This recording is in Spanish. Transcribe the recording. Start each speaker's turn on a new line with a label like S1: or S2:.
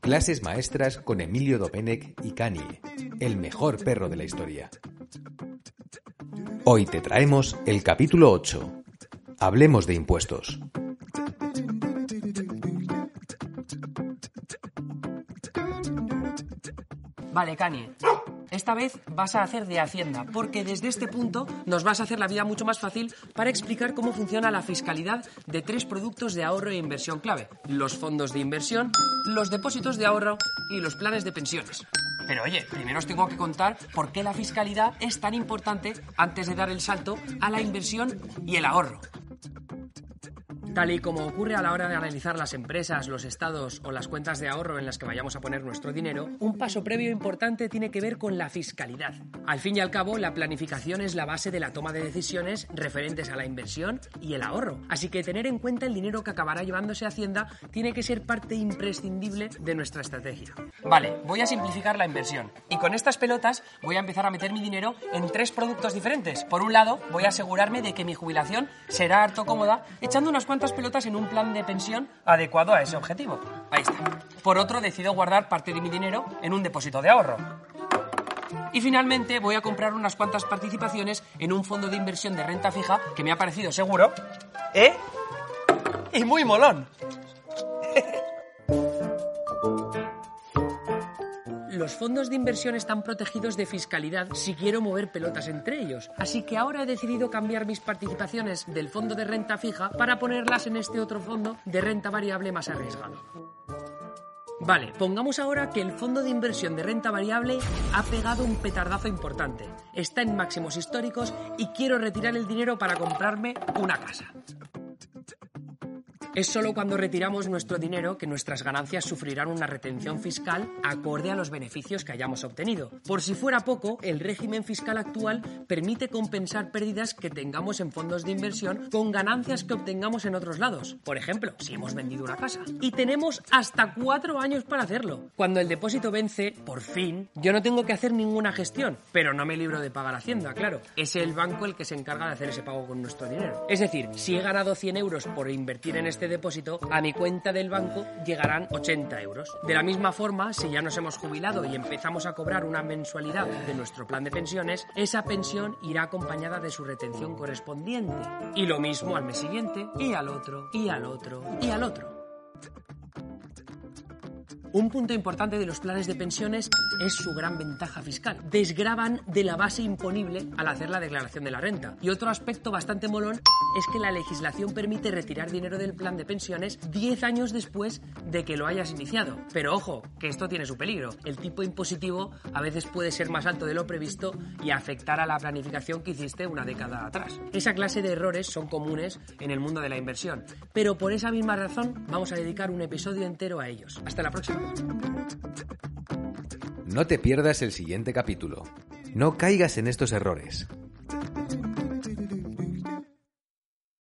S1: Clases maestras con Emilio Domenech y Kanye, el mejor perro de la historia. Hoy te traemos el capítulo 8. Hablemos de impuestos.
S2: Vale, Kanye. Esta vez vas a hacer de Hacienda, porque desde este punto nos vas a hacer la vida mucho más fácil para explicar cómo funciona la fiscalidad de tres productos de ahorro e inversión clave. Los fondos de inversión, los depósitos de ahorro y los planes de pensiones. Pero oye, primero os tengo que contar por qué la fiscalidad es tan importante antes de dar el salto a la inversión y el ahorro. Tal y como ocurre a la hora de analizar las empresas, los estados o las cuentas de ahorro en las que vayamos a poner nuestro dinero, un paso previo importante tiene que ver con la fiscalidad. Al fin y al cabo, la planificación es la base de la toma de decisiones referentes a la inversión y el ahorro. Así que tener en cuenta el dinero que acabará llevándose a Hacienda tiene que ser parte imprescindible de nuestra estrategia. Vale, voy a simplificar la inversión. Y con estas pelotas voy a empezar a meter mi dinero en tres productos diferentes. Por un lado, voy a asegurarme de que mi jubilación será harto cómoda echando unas cuantas pelotas en un plan de pensión adecuado a ese objetivo. Ahí está. Por otro, decido guardar parte de mi dinero en un depósito de ahorro. Y finalmente voy a comprar unas cuantas participaciones en un fondo de inversión de renta fija que me ha parecido seguro, ¿eh? Y muy molón. Los fondos de inversión están protegidos de fiscalidad si quiero mover pelotas entre ellos. Así que ahora he decidido cambiar mis participaciones del fondo de renta fija para ponerlas en este otro fondo de renta variable más arriesgado. Vale, pongamos ahora que el fondo de inversión de renta variable ha pegado un petardazo importante. Está en máximos históricos y quiero retirar el dinero para comprarme una casa. Es solo cuando retiramos nuestro dinero que nuestras ganancias sufrirán una retención fiscal acorde a los beneficios que hayamos obtenido. Por si fuera poco, el régimen fiscal actual permite compensar pérdidas que tengamos en fondos de inversión con ganancias que obtengamos en otros lados. Por ejemplo, si hemos vendido una casa. Y tenemos hasta cuatro años para hacerlo. Cuando el depósito vence, por fin, yo no tengo que hacer ninguna gestión, pero no me libro de pagar Hacienda, claro. Es el banco el que se encarga de hacer ese pago con nuestro dinero. Es decir, si he ganado 100 euros por invertir en este depósito, a mi cuenta del banco llegarán 80 euros. De la misma forma, si ya nos hemos jubilado y empezamos a cobrar una mensualidad de nuestro plan de pensiones, esa pensión irá acompañada de su retención correspondiente. Y lo mismo al mes siguiente, y al otro, y al otro, y al otro. Un punto importante de los planes de pensiones es su gran ventaja fiscal. Desgraban de la base imponible al hacer la declaración de la renta. Y otro aspecto bastante molón es que la legislación permite retirar dinero del plan de pensiones 10 años después de que lo hayas iniciado. Pero ojo, que esto tiene su peligro. El tipo impositivo a veces puede ser más alto de lo previsto y afectar a la planificación que hiciste una década atrás. Esa clase de errores son comunes en el mundo de la inversión. Pero por esa misma razón vamos a dedicar un episodio entero a ellos. Hasta la próxima.
S1: No te pierdas el siguiente capítulo. No caigas en estos errores.